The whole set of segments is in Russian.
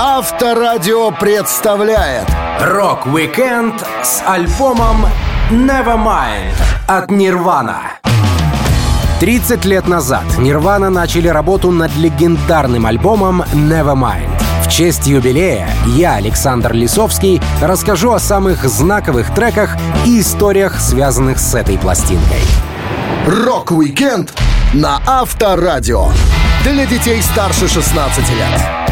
Авторадио представляет Рок-викенд с альбомом Nevermind от Нирвана. 30 лет назад Нирвана начали работу над легендарным альбомом Nevermind. В честь юбилея я, Александр Лисовский, расскажу о самых знаковых треках и историях, связанных с этой пластинкой. Рок-викенд на Авторадио. Для детей старше 16 лет.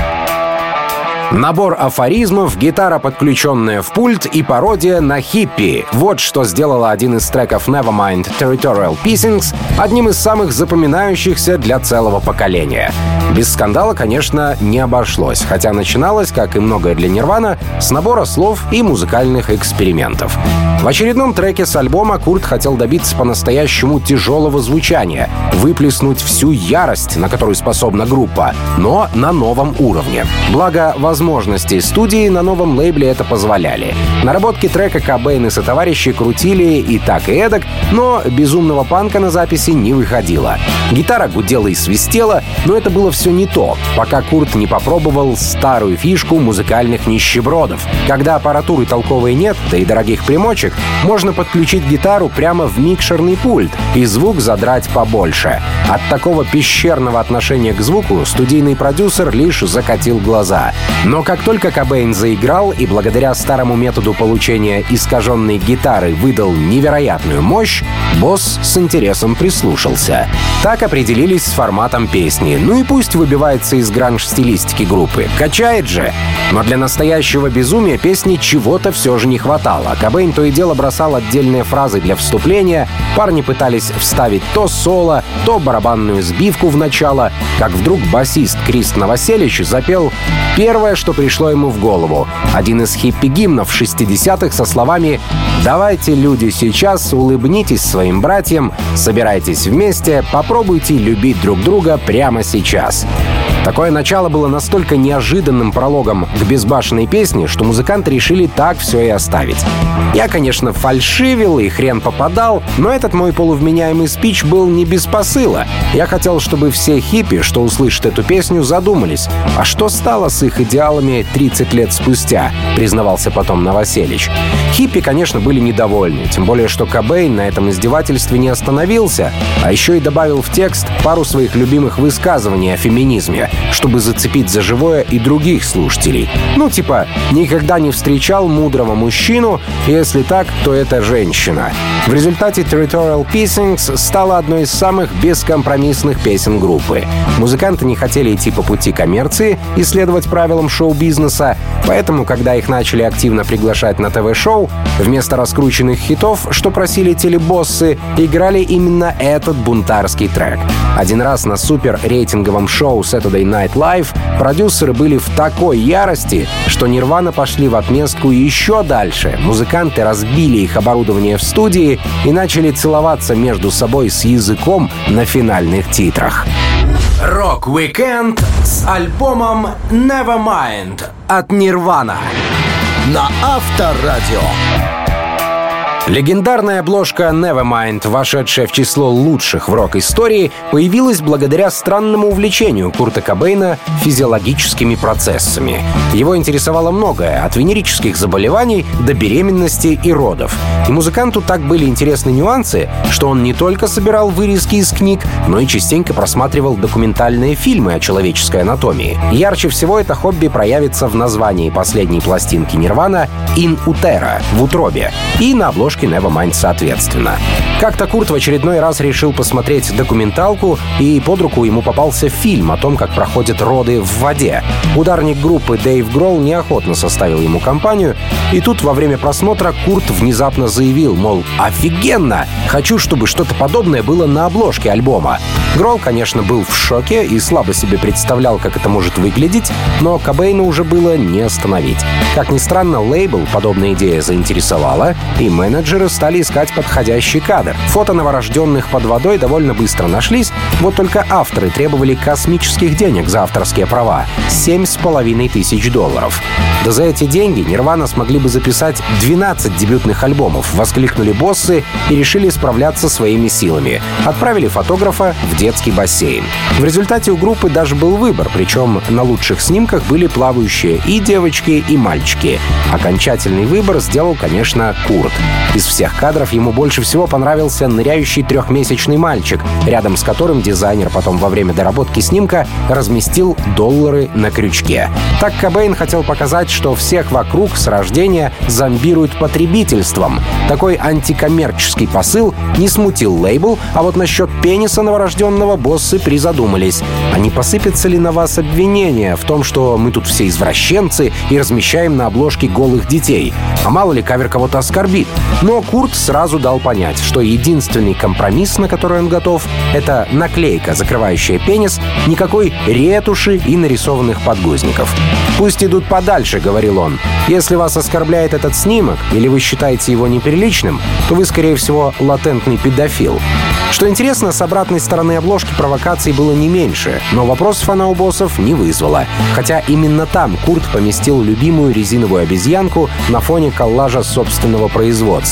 Набор афоризмов, гитара, подключенная в пульт и пародия на хиппи. Вот что сделала один из треков Nevermind Territorial Pissings одним из самых запоминающихся для целого поколения. Без скандала, конечно, не обошлось, хотя начиналось, как и многое для Нирвана, с набора слов и музыкальных экспериментов. В очередном треке с альбома Курт хотел добиться по-настоящему тяжелого звучания, выплеснуть всю ярость, на которую способна группа, но на новом уровне. Благо, возможности студии на новом лейбле это позволяли. Наработки трека Кобейн и сотоварищи крутили и так и эдак, но безумного панка на записи не выходило. Гитара гудела и свистела, но это было все не то, пока Курт не попробовал старую фишку музыкальных нищебродов. Когда аппаратуры толковой нет, да и дорогих примочек, можно подключить гитару прямо в микшерный пульт и звук задрать побольше. От такого пещерного отношения к звуку студийный продюсер лишь закатил глаза. Но как только Кобейн заиграл и благодаря старому методу получения искаженной гитары выдал невероятную мощь, босс с интересом прислушался. Так определились с форматом песни. Ну и пусть выбивается из гранж-стилистики группы. Качает же. Но для настоящего безумия песни чего-то все же не хватало. Кобейн то и дело бросал отдельные фразы для вступления, парни пытались вставить то соло, то барабанную сбивку в начало, как вдруг басист Крист Новоселич запел первое, что пришло ему в голову. Один из хиппи-гимнов 60-х со словами «Давайте, люди, сейчас улыбнитесь своим братьям, собирайтесь вместе, попробуйте любить друг друга прямо сейчас». Такое начало было настолько неожиданным прологом к безбашенной песне, что музыканты решили так все и оставить. Я, конечно, фальшивил и хрен попадал, но этот мой полувменяемый спич был не без посыла. Я хотел, чтобы все хиппи, что услышат эту песню, задумались, а что стало с их идеалами 30 лет спустя, признавался потом Новоселич. Хиппи, конечно, были недовольны, тем более, что Кобейн на этом издевательстве не остановился, а еще и добавил в текст пару своих любимых высказываний о феминизме, чтобы зацепить за живое и других слушателей. Ну, типа, никогда не встречал мудрого мужчину, если так, то это женщина. В результате Territorial Pissings стала одной из самых бескомпромиссных песен группы. Музыканты не хотели идти по пути коммерции и следовать правилам шоу-бизнеса, поэтому, когда их начали активно приглашать на ТВ-шоу, вместо раскрученных хитов, что просили телебоссы, играли именно этот бунтарский трек. Один раз на супер рейтинговом шоу Saturday Night Live продюсеры были в такой ярости, что Нирвана пошли в отместку еще дальше. Музыканты разбили их оборудование в студии и начали целоваться между собой с языком на финальных титрах. Рок-викенд с альбомом Nevermind от Нирвана на Авторадио. Легендарная обложка Nevermind, вошедшая в число лучших в рок-истории, появилась благодаря странному увлечению Курта Кобейна физиологическими процессами. Его интересовало многое, от венерических заболеваний до беременности и родов. И музыканту так были интересны нюансы, что он не только собирал вырезки из книг, но и частенько просматривал документальные фильмы о человеческой анатомии. Ярче всего это хобби проявится в названии последней пластинки Нирвана «In Utero» — «В утробе» и на обложке обложки Nevermind соответственно. Как-то Курт в очередной раз решил посмотреть документалку, и под руку ему попался фильм о том, как проходят роды в воде. Ударник группы Дэйв Гролл неохотно составил ему компанию, и тут во время просмотра Курт внезапно заявил, мол, офигенно! Хочу, чтобы что-то подобное было на обложке альбома. Гролл, конечно, был в шоке и слабо себе представлял, как это может выглядеть, но Кобейна уже было не остановить. Как ни странно, лейбл подобная идея заинтересовала, и менеджер менеджеры стали искать подходящий кадр. Фото новорожденных под водой довольно быстро нашлись, вот только авторы требовали космических денег за авторские права — семь с половиной тысяч долларов. Да за эти деньги Нирвана смогли бы записать 12 дебютных альбомов, воскликнули боссы и решили справляться своими силами. Отправили фотографа в детский бассейн. В результате у группы даже был выбор, причем на лучших снимках были плавающие и девочки, и мальчики. Окончательный выбор сделал, конечно, Курт. Из всех кадров ему больше всего понравился ныряющий трехмесячный мальчик, рядом с которым дизайнер потом во время доработки снимка разместил доллары на крючке. Так Кобейн хотел показать, что всех вокруг с рождения зомбируют потребительством. Такой антикоммерческий посыл не смутил лейбл, а вот насчет пениса новорожденного боссы призадумались. А не посыпятся ли на вас обвинения в том, что мы тут все извращенцы и размещаем на обложке голых детей? А мало ли кавер кого-то оскорбит. Но Курт сразу дал понять, что единственный компромисс, на который он готов, это наклейка, закрывающая пенис, никакой ретуши и нарисованных подгузников. «Пусть идут подальше», — говорил он. «Если вас оскорбляет этот снимок, или вы считаете его неприличным, то вы, скорее всего, латентный педофил. Что интересно, с обратной стороны обложки провокаций было не меньше, но вопросов она у боссов не вызвала. Хотя именно там Курт поместил любимую резиновую обезьянку на фоне коллажа собственного производства.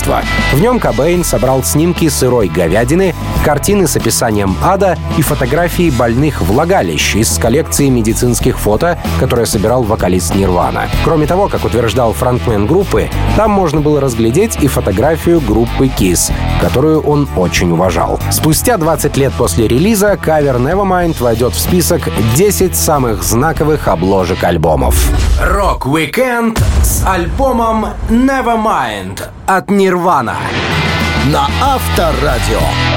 В нем Кобейн собрал снимки сырой говядины, картины с описанием ада и фотографии больных влагалищ из коллекции медицинских фото, которые собирал вокалист Нирвана. Кроме того, как утверждал фронтмен группы, там можно было разглядеть и фотографию группы Kiss, которую он очень уважал. Спустя 20 лет после релиза кавер Nevermind войдет в список 10 самых знаковых обложек альбомов. Рок-викенд с альбомом Nevermind от Nirvana на Авторадио.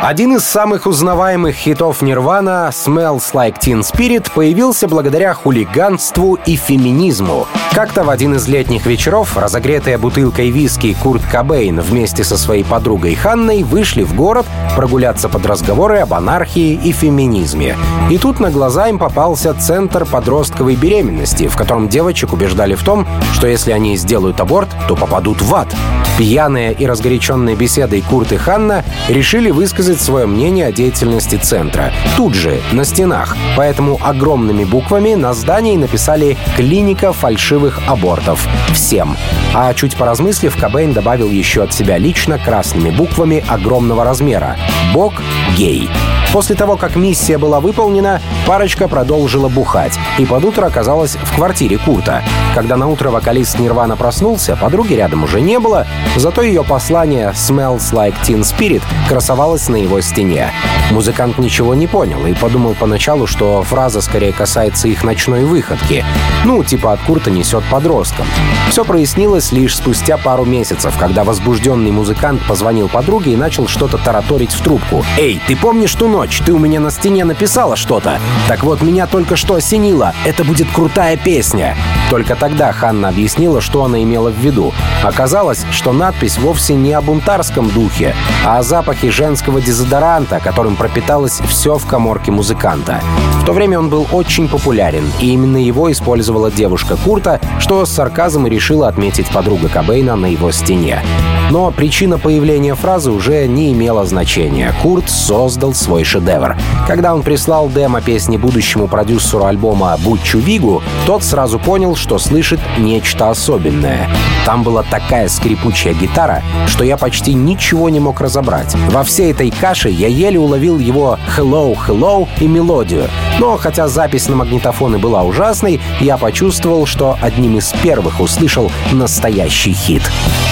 Один из самых узнаваемых хитов Нирвана «Smells Like Teen Spirit» появился благодаря хулиганству и феминизму. Как-то в один из летних вечеров, разогретая бутылкой виски Курт Кобейн вместе со своей подругой Ханной вышли в город прогуляться под разговоры об анархии и феминизме. И тут на глаза им попался центр подростковой беременности, в котором девочек убеждали в том, что если они сделают аборт, то попадут в ад. Пьяные и разгоряченные беседой Курт и Ханна решили высказать свое мнение о деятельности центра. Тут же, на стенах. Поэтому огромными буквами на здании написали «Клиника фальшивых абортов». Всем. А чуть поразмыслив, Кобейн добавил еще от себя лично красными буквами огромного размера «Бог гей». После того, как миссия была выполнена, парочка продолжила бухать и под утро оказалась в квартире Курта. Когда на утро вокалист Нирвана проснулся, подруги рядом уже не было, зато ее послание «Smells like Teen Spirit» красовалось на его стене. Музыкант ничего не понял и подумал поначалу, что фраза скорее касается их ночной выходки. Ну, типа от Курта несет подросткам. Все прояснилось лишь спустя пару месяцев, когда возбужденный музыкант позвонил подруге и начал что-то тараторить в трубку. «Эй, ты помнишь ту ночь? Ты у меня на стене написала что-то. Так вот, меня только что осенило. Это будет крутая песня». Только тогда Ханна объяснила, что она имела в виду. Оказалось, что надпись вовсе не о бунтарском духе, а о запахе женского дезодоранта, которым пропиталось все в коморке музыканта. В то время он был очень популярен, и именно его использовала девушка Курта, что с сарказмом решила отметить подруга Кобейна на его стене. Но причина появления фразы уже не имела значения. Курт создал свой шедевр. Когда он прислал демо песни будущему продюсеру альбома Бутчу Вигу, тот сразу понял, что слышит нечто особенное. Там была такая скрипучая гитара, что я почти ничего не мог разобрать. Во всей этой каше я еле уловил его «Hello, hello» и мелодию. Но хотя запись на магнитофоны была ужасной, я почувствовал, что одним из первых услышал настоящий хит.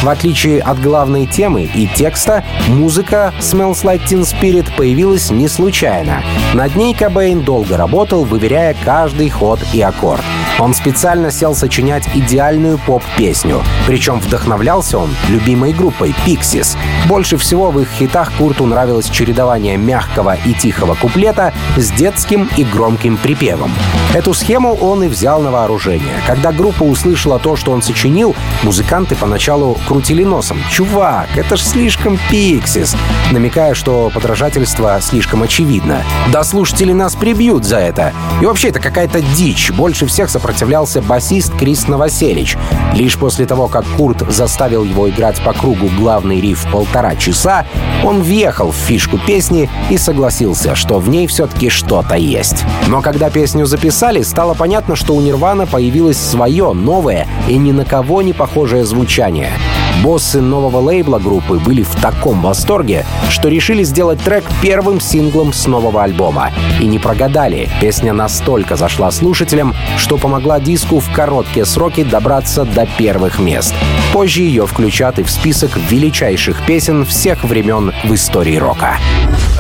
В отличие от главной темы и текста, музыка «Smells Like Teen Spirit» появилась не случайно. Над ней Кобейн долго работал, выверяя каждый ход и аккорд. Он специально сел сочинять идеальную поп-песню. Причем вдохновлялся он любимой группой Pixies. Больше всего в их хитах Курту нравилось чередование мягкого и тихого куплета с детским и громким припевом. Эту схему он и взял на вооружение. Когда группа услышала то, что он сочинил, музыканты поначалу крутили носом. «Чувак, это ж слишком пиксис!» намекая, что подражательство слишком очевидно. «Да слушатели нас прибьют за это!» И вообще, это какая-то дичь. Больше всех сопротивлялся басист Крис Новоселич. Лишь после того, как Курт заставил его играть по кругу главный риф полтора часа, он въехал в фишку песни и согласился, что в ней все-таки что-то есть. Но когда песню записали, стало понятно, что у Нирвана появилось свое, новое и ни на кого не похожее звучание. Боссы нового лейбла группы были в таком восторге, что решили сделать трек первым синглом с нового альбома. И не прогадали. Песня настолько зашла слушателям, что помогла диску в короткие сроки добраться до первых мест. Позже ее включат и в список величайших песен всех времен в истории рока.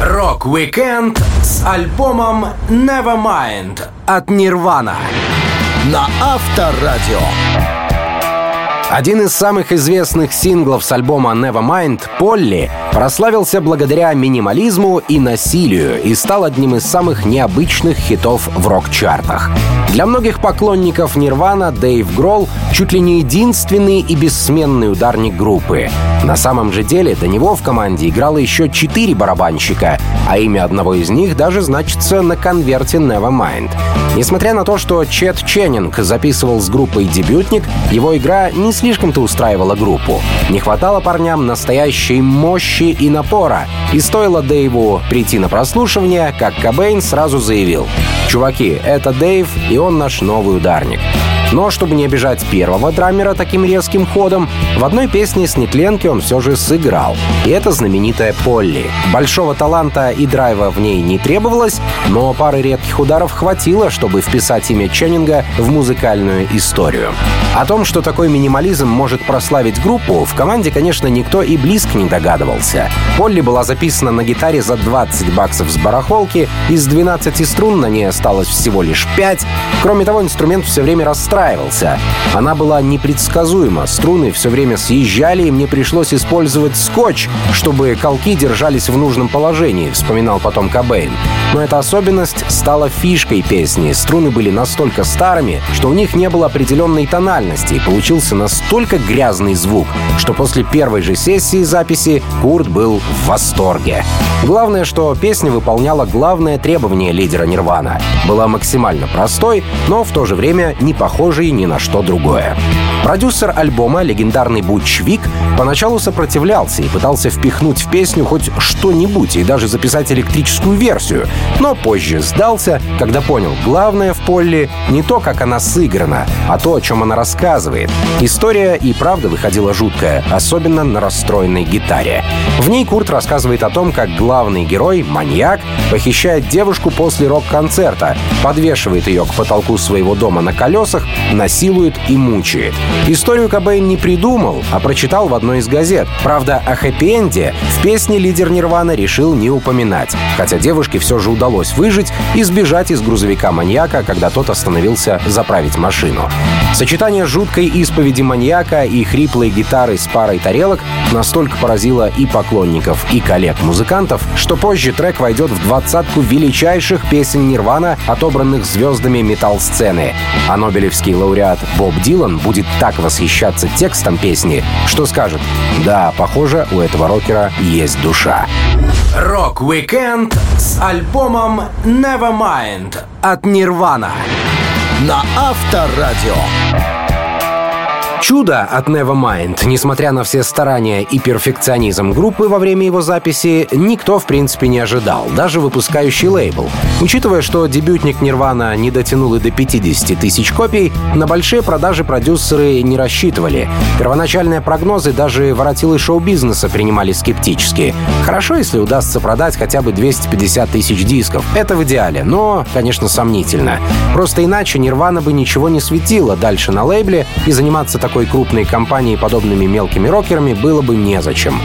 Рок-викенд с альбомом Nevermind от Нирвана на Авторадио. Один из самых известных синглов с альбома Nevermind, «Полли», прославился благодаря минимализму и насилию и стал одним из самых необычных хитов в рок-чартах. Для многих поклонников Нирвана Дэйв Гролл чуть ли не единственный и бессменный ударник группы. На самом же деле до него в команде играло еще четыре барабанщика, а имя одного из них даже значится на конверте Nevermind. Несмотря на то, что Чет Ченнинг записывал с группой дебютник, его игра не слишком-то устраивала группу. Не хватало парням настоящей мощи и напора. И стоило Дэйву прийти на прослушивание, как Кобейн сразу заявил «Чуваки, это Дэйв, и он наш новый ударник». Но чтобы не обижать первого драмера таким резким ходом, в одной песне с Нетленки он все же сыграл. И это знаменитая Полли. Большого таланта и драйва в ней не требовалось, но пары редких ударов хватило, чтобы вписать имя Ченнинга в музыкальную историю. О том, что такой минимализм может прославить группу, в команде, конечно, никто и близко не догадывался. Полли была записана на гитаре за 20 баксов с барахолки, из 12 струн на ней осталось всего лишь 5. Кроме того, инструмент все время расстраивался. Она была непредсказуема, струны все время съезжали, и мне пришлось использовать скотч, чтобы колки держались в нужном положении, вспоминал потом Кобейн. Но эта особенность стала фишкой песни. Струны были настолько старыми, что у них не было определенной тональности, и получился настолько грязный звук, что после первой же сессии записи Курт был в восторге. Главное, что песня выполняла главное требование лидера Нирвана. Была максимально простой, но в то же время не похожий ни на что другое. Продюсер альбома, легендарный Бутч Вик, поначалу сопротивлялся и пытался впихнуть в песню хоть что-нибудь и даже записать электрическую версию, но позже сдался, когда понял, главное в Полли не то, как она сыграна, а то, о чем она рассказывает. История и правда выходила жуткая, особенно на расстроенной гитаре. В ней Курт рассказывает о том, как главный герой, маньяк, похищает девушку после рок-концерта, подвешивает ее к потолку своего дома на колесах насилует и мучает. Историю Кобейн не придумал, а прочитал в одной из газет. Правда, о хэппи-энде в песне лидер Нирвана решил не упоминать, хотя девушке все же удалось выжить и сбежать из грузовика маньяка, когда тот остановился заправить машину. Сочетание жуткой исповеди маньяка и хриплой гитары с парой тарелок настолько поразило и поклонников, и коллег-музыкантов, что позже трек войдет в двадцатку величайших песен Нирвана, отобранных звездами металл-сцены. А Нобелевский лауреат Боб Дилан будет так восхищаться текстом песни, что скажет «Да, похоже, у этого рокера есть душа». Рок-викенд с альбомом Nevermind от Нирвана на Авторадио. Чудо от Nevermind, несмотря на все старания и перфекционизм группы во время его записи, никто в принципе не ожидал, даже выпускающий лейбл. Учитывая, что дебютник Нирвана не дотянул и до 50 тысяч копий, на большие продажи продюсеры не рассчитывали. Первоначальные прогнозы даже воротилы шоу-бизнеса принимали скептически. Хорошо, если удастся продать хотя бы 250 тысяч дисков. Это в идеале, но, конечно, сомнительно. Просто иначе Нирвана бы ничего не светила дальше на лейбле и заниматься такой крупной компании подобными мелкими рокерами было бы незачем.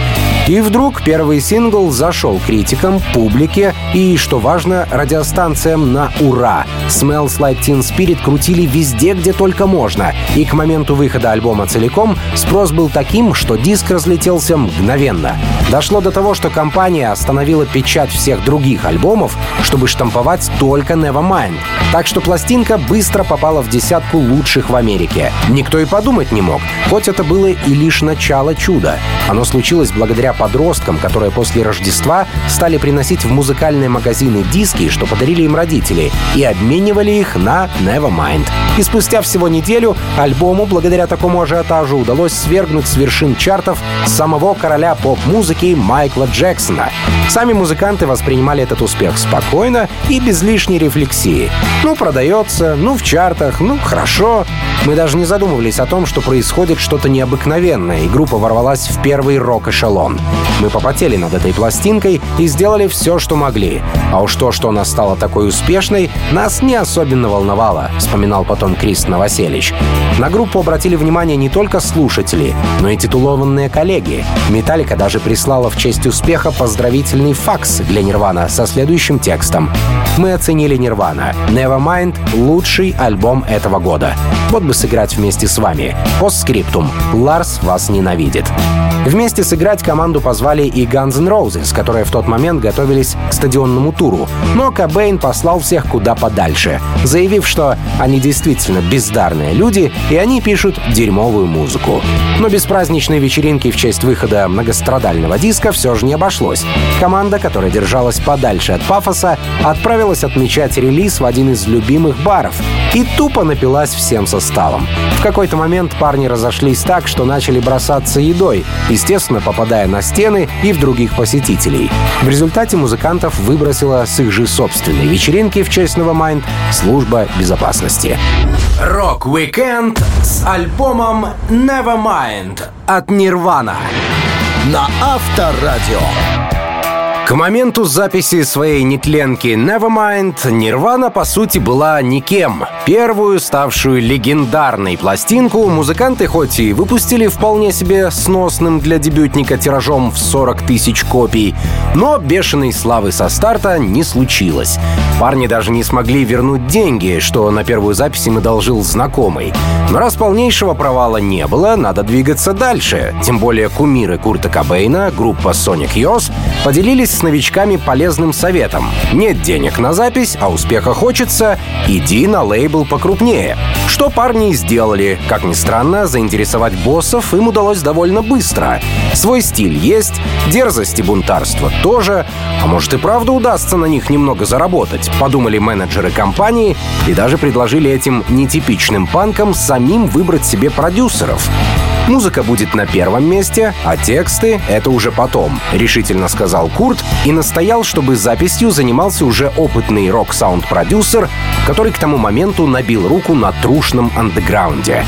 И вдруг первый сингл зашел критикам, публике и, что важно, радиостанциям на ура. «Smells Like Teen Spirit» крутили везде, где только можно. И к моменту выхода альбома целиком спрос был таким, что диск разлетелся мгновенно. Дошло до того, что компания остановила печать всех других альбомов, чтобы штамповать только Nevermind. Так что пластинка быстро попала в десятку лучших в Америке. Никто и подумать не мог, хоть это было и лишь начало чуда. Оно случилось благодаря подросткам, которые после Рождества стали приносить в музыкальные магазины диски, что подарили им родители, и обменивали их на Nevermind. И спустя всего неделю альбому, благодаря такому ажиотажу, удалось свергнуть с вершин чартов самого короля поп-музыки Майкла Джексона. Сами музыканты воспринимали этот успех спокойно и без лишней рефлексии. Ну, продается, ну, в чартах, ну, хорошо. Мы даже не задумывались о том, что происходит что-то необыкновенное, и группа ворвалась в первый рок-эшелон. Мы попотели над этой пластинкой и сделали все, что могли. А уж то, что она стала такой успешной, нас не особенно волновало, вспоминал потом Крис Новоселич. На группу обратили внимание не только слушатели, но и титулованные коллеги. Металлика даже прислала в честь успеха поздравительный факс для Нирвана со следующим текстом. Мы оценили Нирвана. Nevermind — лучший альбом этого года. Вот бы сыграть вместе с вами. Постскриптум. Ларс вас ненавидит. Вместе сыграть команду позвали и Guns N' Roses, которые в тот момент готовились к стадионному туру. Но Кобейн послал всех куда подальше, заявив, что они действительно бездарные люди, и они пишут дерьмовую музыку. Но без праздничной вечеринки в честь выхода многострадального диска все же не обошлось. Команда, которая держалась подальше от пафоса, отправилась отмечать релиз в один из любимых баров и тупо напилась всем составом. В какой-то момент парни разошлись так, что начали бросаться едой, естественно, попадая на стены и в других посетителей. В результате музыкантов выбросила с их же собственной вечеринки в честь Nevermind служба безопасности. Рок-викенд с альбомом Nevermind от Нирвана на Авторадио. К моменту записи своей нетленки Nevermind Nirvana, по сути, была никем. Первую, ставшую легендарной пластинку, музыканты хоть и выпустили вполне себе сносным для дебютника тиражом в 40 тысяч копий, но бешеной славы со старта не случилось. Парни даже не смогли вернуть деньги, что на первую запись им одолжил знакомый. Но раз полнейшего провала не было, надо двигаться дальше. Тем более кумиры Курта Кобейна, группа Sonic Youth, поделились новичками полезным советом. Нет денег на запись, а успеха хочется, иди на лейбл покрупнее. Что парни и сделали. Как ни странно, заинтересовать боссов им удалось довольно быстро. Свой стиль есть, дерзость и бунтарство тоже, а может и правда удастся на них немного заработать, подумали менеджеры компании и даже предложили этим нетипичным панкам самим выбрать себе продюсеров. Музыка будет на первом месте, а тексты — это уже потом, решительно сказал Курт и настоял, чтобы записью занимался уже опытный рок-саунд-продюсер, который к тому моменту набил руку на трушном андеграунде.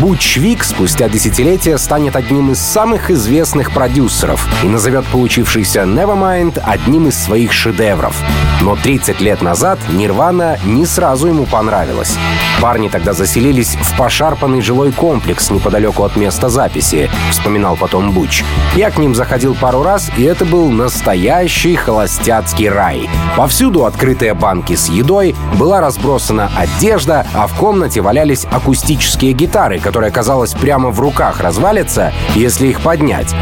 Буч Вик спустя десятилетия станет одним из самых известных продюсеров и назовет получившийся Nevermind одним из своих шедевров. Но 30 лет назад Нирвана не сразу ему понравилась. Парни тогда заселились в пошарпанный жилой комплекс неподалеку от места записи, вспоминал потом Буч. Я к ним заходил пару раз, и это был настоящий холостяцкий рай. Повсюду открытые банки с едой, была разбросана одежда, а в комнате валялись акустические гитары, которые, казалось, прямо в руках развалятся, если их поднять.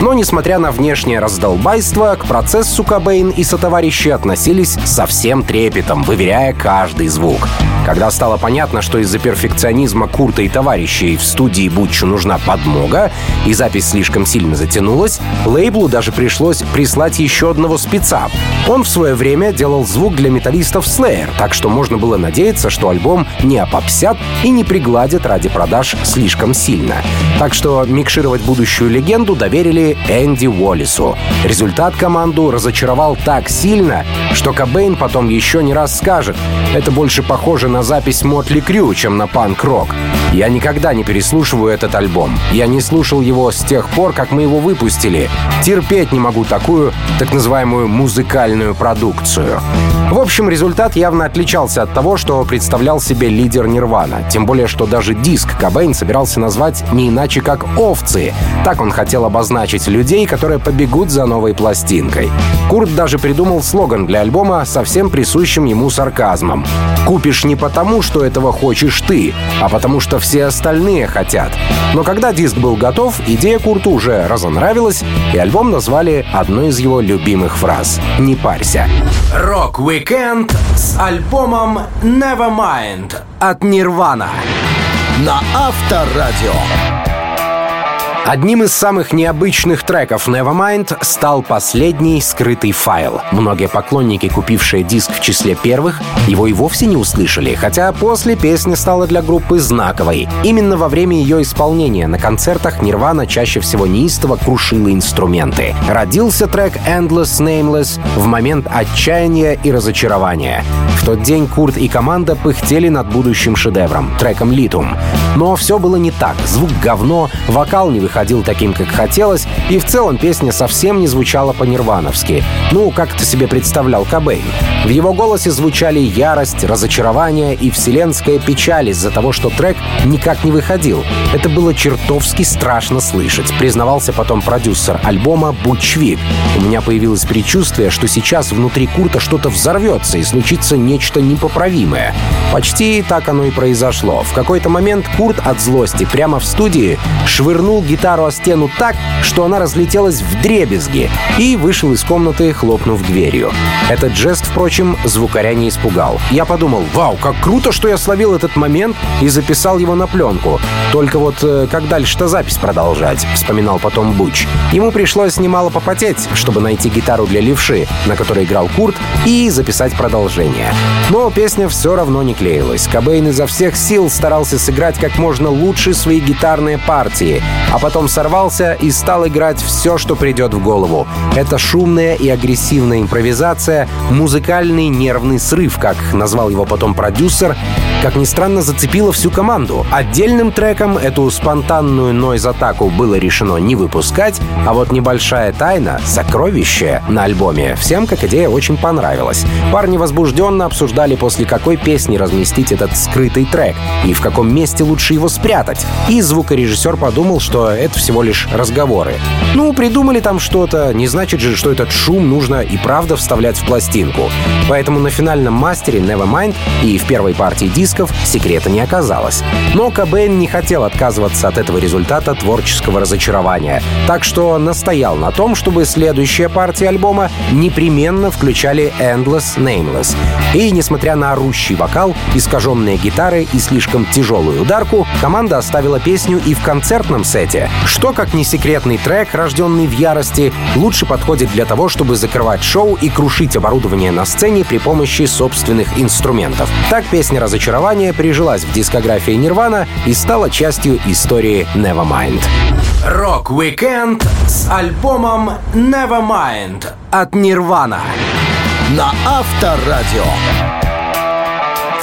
Но, несмотря на внешнее раздолбайство, к процессу Кобейн и сотоварищи относились со всем трепетом, выверяя каждый звук. Когда стало понятно, что из-за перфекционизма Курта и товарищей в студии Бутчу нужна подмога, и запись слишком сильно затянулась, лейблу даже пришлось прислать еще одного спеца. Он в свое время делал звук для металлистов Slayer, так что можно было надеяться, что альбом не опопсят и не пригладят ради продаж слишком сильно. Так что микшировать будущую легенду доверили Энди Уоллису. Результат команду разочаровал так сильно, что Кобейн потом еще не раз скажет, это больше похоже на запись Мотли Крю, чем на панк-рок. Я никогда не переслушиваю этот альбом. Я не слушал его с тех пор, как мы его выпустили. Терпеть не могу такую, так называемую, музыкальную продукцию. В общем, результат явно отличался от того, что представлял себе лидер Нирвана. Тем более, что даже диск Кобейн собирался назвать не иначе, как «Овцы». Так он хотел обозначить людей, которые побегут за новой пластинкой. Курт даже придумал слоган для альбома совсем присущим ему сарказмом. «Купишь не потому, что этого хочешь ты, а потому что все остальные хотят. Но когда диск был готов, идея Курту уже разонравилась, и альбом назвали одной из его любимых фраз «Не парься». Рок-викенд с альбомом Nevermind от Нирвана. На Авторадио. Одним из самых необычных треков Nevermind стал последний скрытый файл. Многие поклонники, купившие диск в числе первых, его и вовсе не услышали, хотя после песня стала для группы знаковой. Именно во время ее исполнения на концертах Нирвана чаще всего неистово крушила инструменты. Родился трек Endless Nameless в момент отчаяния и разочарования. В тот день Курт и команда пыхтели над будущим шедевром, треком Lithium. Но все было не так. Звук говно, вокал не выходил таким, как хотелось, и в целом песня совсем не звучала по-нирвановски. Ну, как ты себе представлял Кобейн. В его голосе звучали ярость, разочарование и вселенская печаль из-за того, что трек никак не выходил. Это было чертовски страшно слышать, признавался потом продюсер альбома Бучвик. У меня появилось предчувствие, что сейчас внутри Курта что-то взорвется и случится нечто непоправимое. Почти так оно и произошло. В какой-то момент Курт от злости прямо в студии швырнул гитару о стену так, что она разлетелась в дребезги и вышел из комнаты, хлопнув дверью. Этот жест, впрочем, звукаря не испугал. Я подумал, вау, как круто, что я словил этот момент и записал его на пленку. Только вот э, как дальше-то запись продолжать, вспоминал потом Буч. Ему пришлось немало попотеть, чтобы найти гитару для левши, на которой играл Курт, и записать продолжение. Но песня все равно не клеилась. Кобейн изо всех сил старался сыграть как можно лучше свои гитарные партии, а потом сорвался и стал играть все, что придет в голову. Это шумная и агрессивная импровизация, музыкальный нервный срыв, как назвал его потом продюсер, как ни странно, зацепила всю команду. Отдельным треком эту спонтанную нойз-атаку было решено не выпускать, а вот небольшая тайна, сокровище на альбоме, всем как идея очень понравилась. Парни возбужденно обсуждали, после какой песни разместить этот скрытый трек и в каком месте лучше его спрятать. И звукорежиссер подумал, что это всего лишь разговоры. Ну, придумали там что-то, не значит же, что этот шум нужно и правда вставлять в пластинку. Поэтому на финальном мастере Nevermind и в первой партии дисков секрета не оказалось. Но Кобейн не хотел отказываться от этого результата творческого разочарования, так что настоял на том, чтобы следующая партия альбома непременно включали Endless Nameless. И, несмотря на орущий вокал, искаженные гитары и слишком тяжелую ударку, команда оставила песню и в концертном сете, что, как не секретный трек, рожденный в ярости, лучше подходит для того, чтобы закрывать шоу и крушить оборудование на сцене при помощи собственных инструментов. Так песня разочарования прижилась в дискографии Нирвана и стала частью истории Nevermind. Рок-викенд с альбомом Nevermind от Нирвана на Авторадио.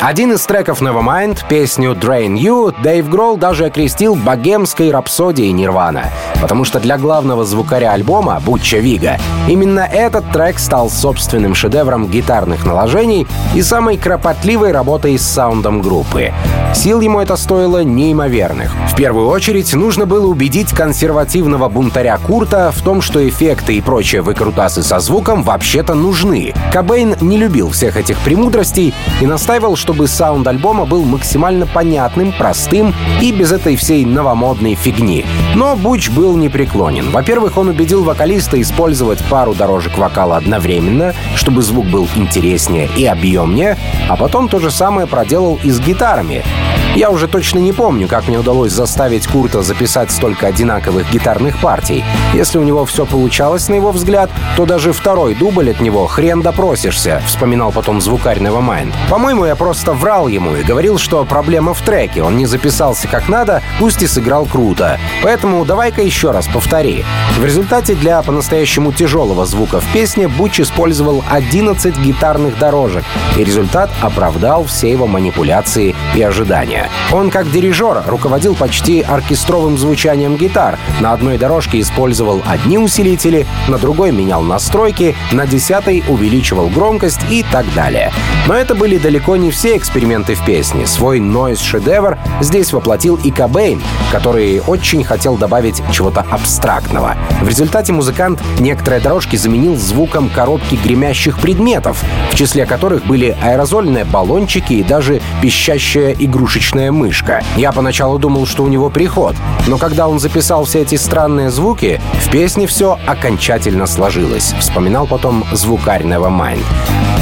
Один из треков Nevermind, песню Drain You, Дэйв Гролл даже окрестил богемской рапсодией Нирвана, потому что для главного звукаря альбома, Бутча Вига, именно этот трек стал собственным шедевром гитарных наложений и самой кропотливой работой с саундом группы. Сил ему это стоило неимоверных. В первую очередь нужно было убедить консервативного бунтаря Курта в том, что эффекты и прочие выкрутасы со звуком вообще-то нужны. Кобейн не любил всех этих премудростей и настаивал, чтобы саунд альбома был максимально понятным, простым и без этой всей новомодной фигни. Но Буч был непреклонен. Во-первых, он убедил вокалиста использовать пару дорожек вокала одновременно, чтобы звук был интереснее и объемнее, а потом то же самое проделал и с гитарами. Я уже точно не помню, как мне удалось заставить Курта записать столько одинаковых гитарных партий. Если у него все получалось, на его взгляд, то даже второй дубль от него хрен допросишься, вспоминал потом звукарь Nevermind. По-моему, я просто врал ему и говорил, что проблема в треке. Он не записался как надо, пусть и сыграл круто. Поэтому давай-ка еще раз повтори. В результате для по-настоящему тяжелого звука в песне Буч использовал 11 гитарных дорожек, и результат оправдал все его манипуляции и ожидания. Он, как дирижер, руководил почти оркестровым звучанием гитар. На одной дорожке использовал одни усилители, на другой менял настройки, на десятой увеличивал громкость и так далее. Но это были далеко не все эксперименты в песне. Свой нойз-шедевр здесь воплотил и Кобейн, который очень хотел добавить чего-то абстрактного. В результате музыкант некоторые дорожки заменил звуком коробки гремящих предметов, в числе которых были аэрозольные баллончики и даже пищащая игрушечная мышка. Я поначалу думал, что у него приход, но когда он записал все эти странные звуки, в песне все окончательно сложилось, вспоминал потом звукарь Nevermind.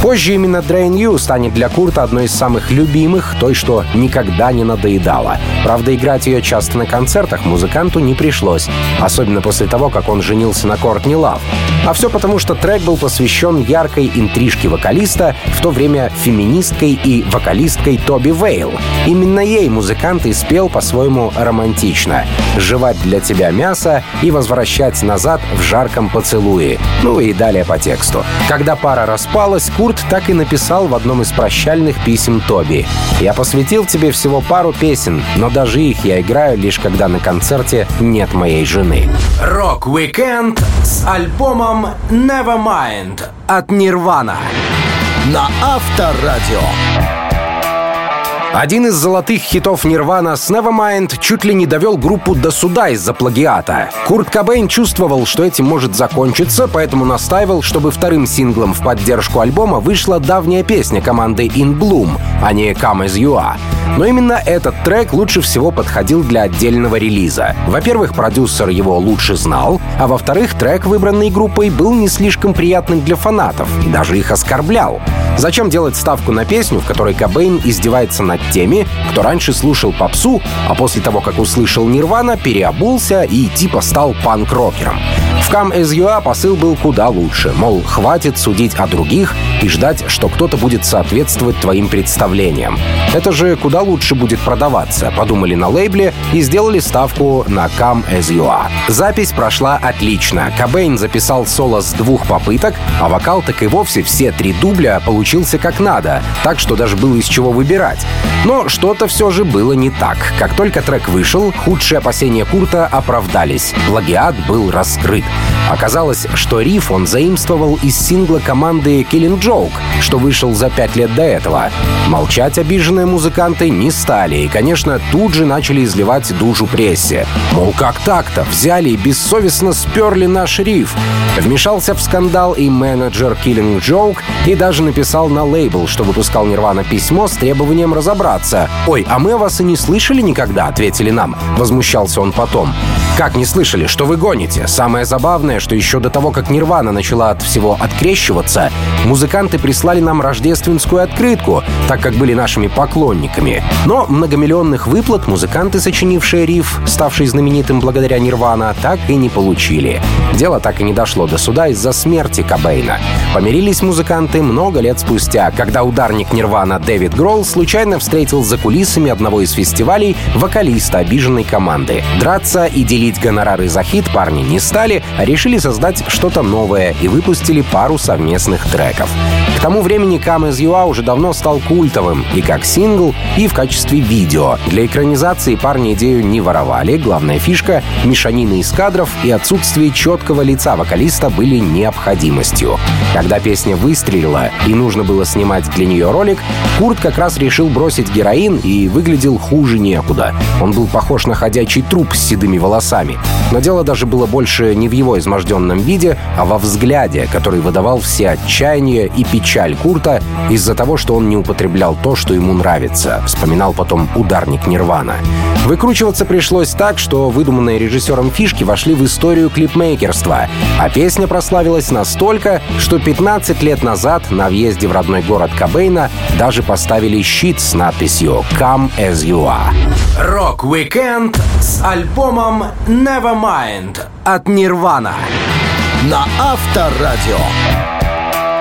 Позже именно Drain You станет для Курта одной из самых любимых, той, что никогда не надоедала. Правда, играть ее часто на концертах музыканту не пришлось, особенно после того, как он женился на Кортни Лав. А все потому, что трек был посвящен яркой интрижке вокалиста, в то время феминисткой и вокалисткой Тоби Вейл. Именно ей музыкант и спел по-своему романтично. «Жевать для тебя мясо и возвращать назад в жарком поцелуе». Ну и далее по тексту. Когда пара распалась, Курт так и написал в одном из прощальных писем Тоби. «Я посвятил тебе всего пару песен, но даже их я играю лишь когда на концерте нет моей жены». Рок-викенд с альбомом Nevermind от Нирвана. На Авторадио. Один из золотых хитов Нирвана с Nevermind чуть ли не довел группу до суда из-за плагиата. Курт Кобейн чувствовал, что этим может закончиться, поэтому настаивал, чтобы вторым синглом в поддержку альбома вышла давняя песня команды In Bloom, а не Come As You Are. Но именно этот трек лучше всего подходил для отдельного релиза. Во-первых, продюсер его лучше знал, а во-вторых, трек, выбранный группой, был не слишком приятным для фанатов и даже их оскорблял. Зачем делать ставку на песню, в которой Кобейн издевается над теми, кто раньше слушал попсу, а после того, как услышал Нирвана, переобулся и типа стал панк-рокером? В As You Are посыл был куда лучше. Мол, хватит судить о других и ждать, что кто-то будет соответствовать твоим представлениям. Это же куда лучше будет продаваться, подумали на лейбле и сделали ставку на As You Are. Запись прошла отлично. Кобейн записал соло с двух попыток, а вокал так и вовсе все три дубля получился как надо, так что даже было из чего выбирать. Но что-то все же было не так. Как только трек вышел, худшие опасения Курта оправдались. Плагиат был раскрыт. Оказалось, что риф он заимствовал из сингла команды Killing Joke, что вышел за пять лет до этого. Молчать обиженные музыканты не стали и, конечно, тут же начали изливать душу прессе. Мол, как так-то? Взяли и бессовестно сперли наш риф. Вмешался в скандал и менеджер Killing Joke и даже написал на лейбл, что выпускал Нирвана письмо с требованием разобраться. «Ой, а мы вас и не слышали никогда», — ответили нам. Возмущался он потом. «Как не слышали? Что вы гоните? Самое забавное, что еще до того, как Нирвана начала от всего открещиваться, музыканты прислали нам рождественскую открытку, так как были нашими поклонниками. Но многомиллионных выплат музыканты, сочинившие риф, ставший знаменитым благодаря Нирвана, так и не получили. Дело так и не дошло до суда из-за смерти Кобейна. Помирились музыканты много лет спустя, когда ударник Нирвана Дэвид Гролл случайно встретил за кулисами одного из фестивалей вокалиста обиженной команды. Драться и делить гонорары за хит парни не стали, решили создать что-то новое и выпустили пару совместных треков. К тому времени Come As You Are уже давно стал культовым и как сингл, и в качестве видео. Для экранизации парни идею не воровали, главная фишка — мешанины из кадров и отсутствие четкого лица вокалиста были необходимостью. Когда песня выстрелила и нужно было снимать для нее ролик, Курт как раз решил бросить героин и выглядел хуже некуда. Он был похож на ходячий труп с седыми волосами. Но дело даже было больше не в его изможденном виде, а во взгляде, который выдавал все отчаяние и печаль Курта из-за того, что он не употреблял то, что ему нравится, вспоминал потом ударник Нирвана. Выкручиваться пришлось так, что выдуманные режиссером фишки вошли в историю клипмейкерства, а песня прославилась настолько, что 15 лет назад на въезде в родной город Кобейна даже поставили щит с надписью «Come as you are». Рок-викенд с альбомом Nevermind от Нирвана на Авторадио.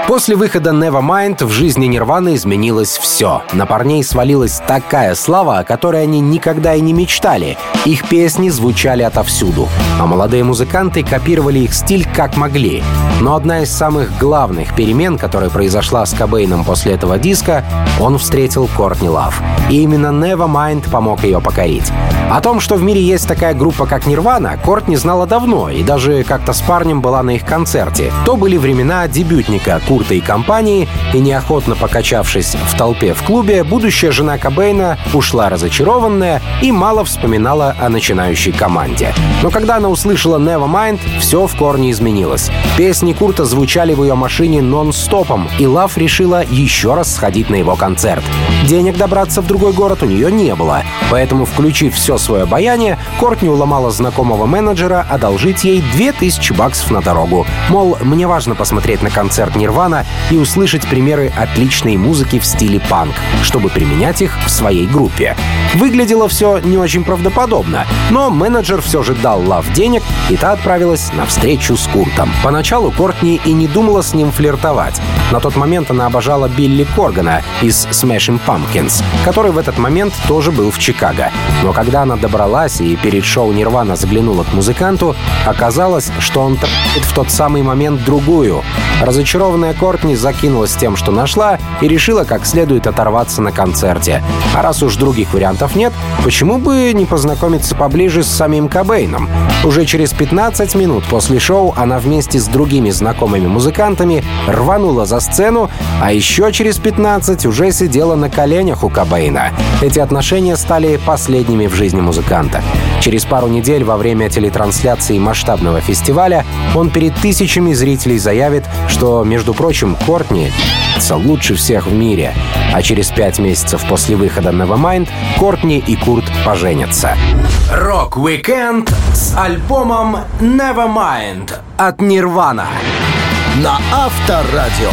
После выхода Nevermind в жизни Нирваны изменилось все. На парней свалилась такая слава, о которой они никогда и не мечтали. Их песни звучали отовсюду, а молодые музыканты копировали их стиль как могли. Но одна из самых главных перемен, которая произошла с Кобейном после этого диска, он встретил Кортни Лав. И именно Nevermind помог ее покорить. О том, что в мире есть такая группа, как Нирвана, Кортни знала давно и даже как-то с парнем была на их концерте. То были времена дебютника Курта и компании, и неохотно покачавшись в толпе в клубе, будущая жена Кобейна ушла разочарованная и мало вспоминала о начинающей команде. Но когда она услышала Nevermind, все в корне изменилось. Песни Курта звучали в ее машине нон-стопом, и Лав решила еще раз сходить на его концерт. Денег добраться в другой город у нее не было, поэтому, включив все свое обаяние, Кортни уломала знакомого менеджера одолжить ей 2000 баксов на дорогу. Мол, мне важно посмотреть на концерт Нирвана Нирвана и услышать примеры отличной музыки в стиле панк, чтобы применять их в своей группе. Выглядело все не очень правдоподобно, но менеджер все же дал Лав денег, и та отправилась на встречу с Куртом. Поначалу Кортни и не думала с ним флиртовать. На тот момент она обожала Билли Коргана из Smashing Pumpkins, который в этот момент тоже был в Чикаго. Но когда она добралась и перед шоу Нирвана заглянула к музыканту, оказалось, что он в тот самый момент другую. Разочарованная Кортни закинулась тем, что нашла, и решила как следует оторваться на концерте. А раз уж других вариантов нет, почему бы не познакомиться поближе с самим Кобейном? Уже через 15 минут после шоу она вместе с другими знакомыми музыкантами рванула за сцену, а еще через 15 уже сидела на коленях у Кобейна. Эти отношения стали последними в жизни музыканта. Через пару недель во время телетрансляции масштабного фестиваля он перед тысячами зрителей заявит, что, между прочим, прочим, Кортни лучше всех в мире. А через пять месяцев после выхода Nevermind Кортни и Курт поженятся. Рок-викенд с альбомом Nevermind от Нирвана на Авторадио.